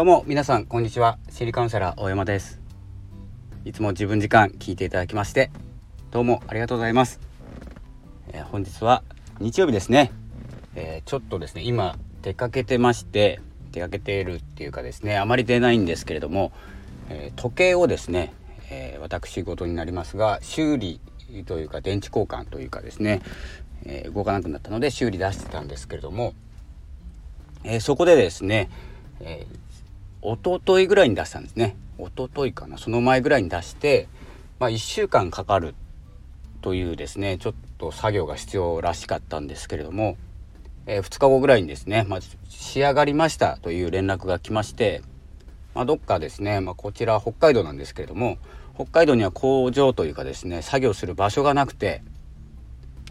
どうも皆さんこんにちは。心理カウンセラー大山です。いつも自分時間聞いていただきましてどうもありがとうございます、えー、本日は日曜日ですね、えー、ちょっとですね今出かけてまして出かけているっていうかですねあまり出ないんですけれども、えー、時計をですね、え私事になりますが修理というか電池交換というかですね、え動かなくなったので修理出してたんですけれどもえー、そこでですね、えー、一昨日ぐらいに出したんですね。一昨日かな。その前ぐらいに出して、まあ、1週間かかるというですねちょっと作業が必要らしかったんですけれども、えー、2日後ぐらいにですね、まあ、仕上がりましたという連絡が来まして、まあ、どっかですね、まあ、こちら北海道なんですけれども北海道には工場というかですね作業する場所がなくて、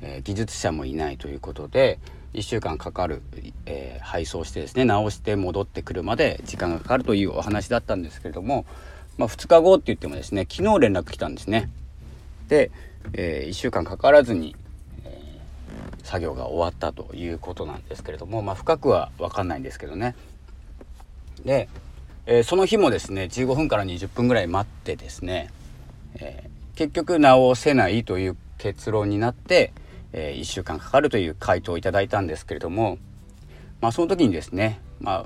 えー、技術者もいないということで、1週間かかる、えー、配送してですね直して戻ってくるまで時間がかかるというお話だったんですけれども、まあ、2日後って言ってもですね昨日連絡来たんですね。で、えー、1週間かからずに、えー、作業が終わったということなんですけれども、まあ、深くは分かんないんですけどね。で、えー、その日もですね15分から20分ぐらい待ってですね、え結局直せないという結論になって、えー、1週間かかるという回答をいただいたんですけれども、まあ、その時にですね、まあ、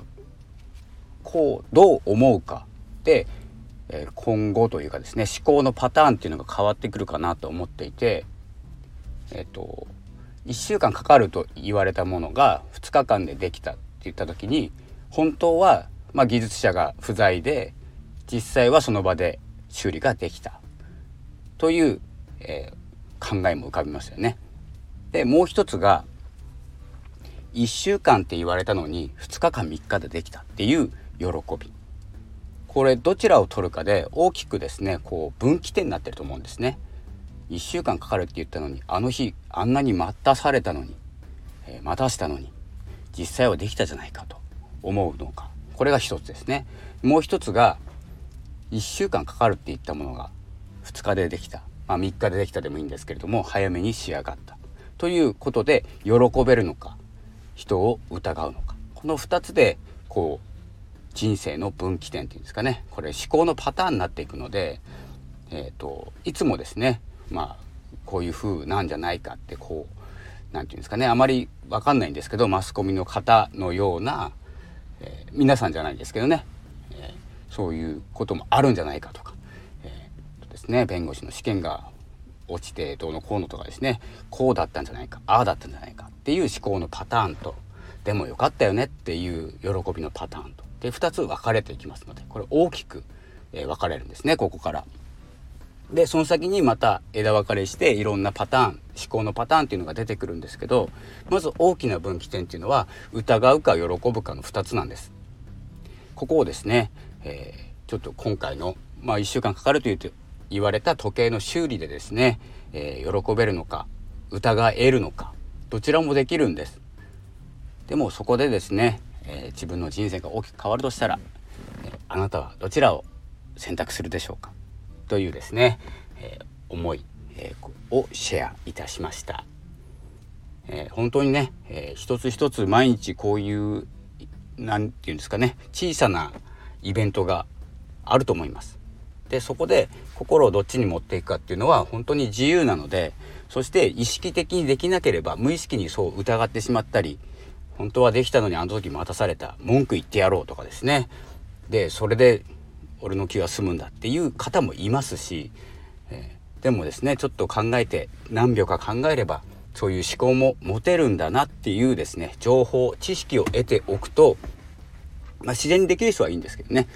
こうどう思うかで、えー、今後というかですね思考のパターンっていうのが変わってくるかなと思っていて、えっ、と1週間かかると言われたものが2日間でできたって言った時に本当は、まあ、技術者が不在で実際はその場で修理ができたという、えー、考えも浮かびますよね。でもう一つが1週間って言われたのに2日間3日でできたっていう喜び。これどちらを取るかで大きくですねこう分岐点になってると思うんですね。1週間かかるって言ったのにあの日あんなに待たされたのに、えー、待たしたのに実際はできたじゃないかと思うのか。これが一つですね。もう一つが1週間かかるって言ったものが2日でできた、まあ、3日でできたでもいいんですけれども早めに仕上がった。ということで喜べるのか人を疑うのか。この2つでこう人生の分岐点っていうんですかね。これ思考のパターンになっていくので、えーと、いつもですねまあこういう風なんじゃないかってこう何て言うんですかね。あまり分かんないんですけどマスコミの方のような、えー、皆さんじゃないですけどね、えー、そういうこともあるんじゃないかとか、えーとですね、弁護士の試験が落ちてどうのこうのとかですねこうだったんじゃないかああだったんじゃないかっていう思考のパターンとでもよかったよねっていう喜びのパターンとで2つ分かれていきますのでこれ大きく、え分かれるんですねここから。でその先にまた枝分かれしていろんなパターン思考のパターンっていうのが出てくるんですけどまず大きな分岐点っていうのは疑うか喜ぶかの2つなんです。ここをですね、えー、ちょっと今回の、まあ、1週間かかるという言われた時計の修理でですね、えー、喜べるのか疑えるのかどちらもできるんです。でもそこでですね、えー、自分の人生が大きく変わるとしたら、えー、あなたはどちらを選択するでしょうかというですね、え思い、えをシェアいたしました、え本当にね、え一つ一つ毎日こういう何て言うんですかね小さなイベントがあると思います。でそこで心をどっちに持っていくかっていうのは本当に自由なのでそして意識的にできなければ無意識にそう疑ってしまったり本当はできたのにあの時待たされた文句言ってやろうとかですね。でそれで俺の気が済むんだっていう方もいますし、えー、でもですねちょっと考えて何秒か考えればそういう思考も持てるんだなっていうですね情報知識を得ておくと、まあ、自然にできる人はいいんですけどね。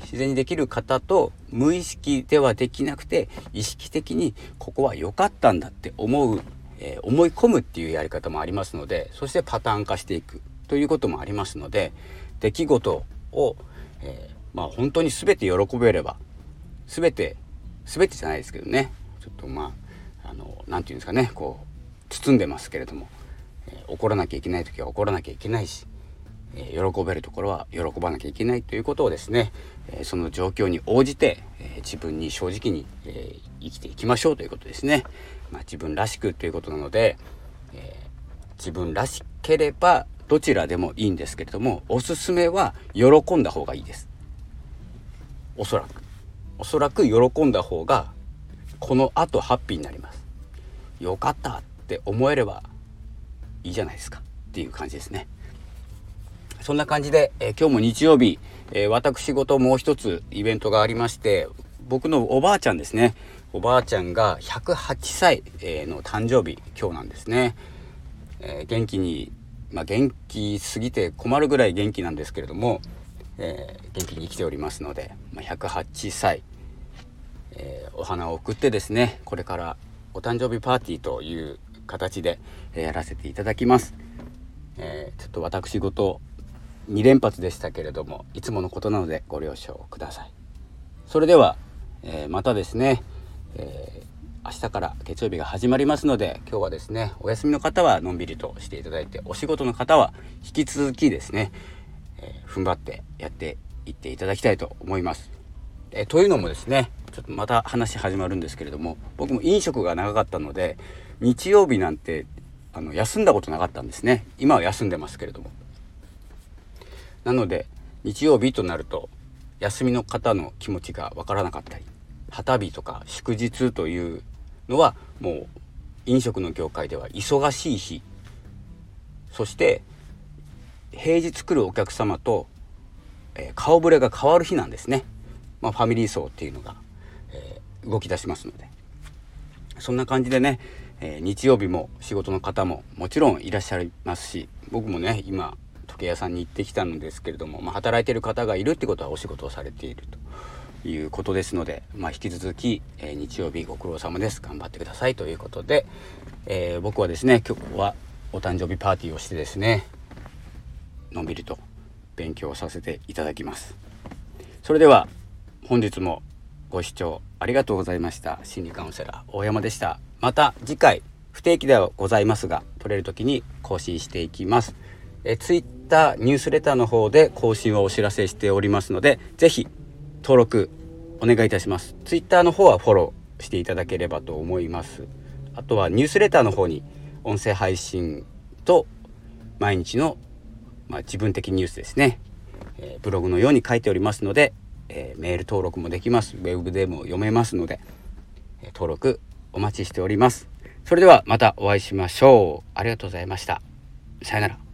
自然にできる方と無意識ではできなくて意識的にここは良かったんだって思う、えー、思い込むっていうやり方もありますのでそしてパターン化していくということもありますので出来事を、えー、まあ本当に全て喜べれば全て全てじゃないですけどねちょっとまああの何て言うんですかねこう包んでますけれども、えー、怒らなきゃいけない時は怒らなきゃいけないしえ喜べるところは喜ばなきゃいけないということをですね、えその状況に応じて、え自分に正直に、え生きていきましょうということですね。まあ、自分らしくということなので、え自分らしければどちらでもいいんですけれどもおすすめは喜んだ方がいいです。おそらくおそらく喜んだ方がこのあとハッピーになりますよかったって思えればいいじゃないですかっていう感じですねそんな感じで、え、今日も日曜日、えー、私事もう一つイベントがありまして僕のおばあちゃんですね。おばあちゃんが108歳の誕生日今日なんですね、えー、元気にまあ、元気すぎて困るぐらい元気なんですけれども、えー、元気に生きておりますので、まあ、108歳、えー、お花を送ってですねこれからお誕生日パーティーという形で、えやらせていただきます、えちょっと私事2連発でしたけれどもいつものことなのでご了承ください。それでは、えまたですね、え明日から月曜日が始まりますので今日はですねお休みの方はのんびりとしていただいてお仕事の方は引き続きですね、えー、踏ん張ってやっていっていただきたいと思います。え、というのもですねちょっとまた話始まるんですけれども僕も飲食が長かったので日曜日なんてあの休んだことなかったんですね。今は休んでますけれども。なので日曜日となると休みの方の気持ちがわからなかったり旗日とか祝日というのはもう飲食の業界では忙しい日。そして平日来るお客様と、えー、顔ぶれが変わる日なんですね、まあ、ファミリー層っていうのが、えー、動き出しますので。そんな感じでね、えー、日曜日も仕事の方ももちろんいらっしゃいますし僕もね今時計屋さんに行ってきたのですけれども、まあ、働いてる方がいるってことはお仕事をされていると。いうことですので、まあ、引き続き、えー、日曜日ご苦労様です。頑張ってくださいということで、えー、僕はですね今日はお誕生日パーティーをしてですねのんびりと勉強させていただきます。それでは本日もご視聴ありがとうございました。心理カウンセラー大山でした。また次回不定期ではございますが取れる時に更新していきます。えターニュースレターの方で更新をお知らせしておりますので是非登録お願いいたします。Twitter の方はフォローしていただければと思います。あとはニュースレターの方に音声配信と毎日の、まあ、自分的ニュースですね、えー、ブログのように書いておりますので、えー、メール登録もできます。ウェブでも読めますので、えー、登録お待ちしております。それではまたお会いしましょう。ありがとうございました。さよなら。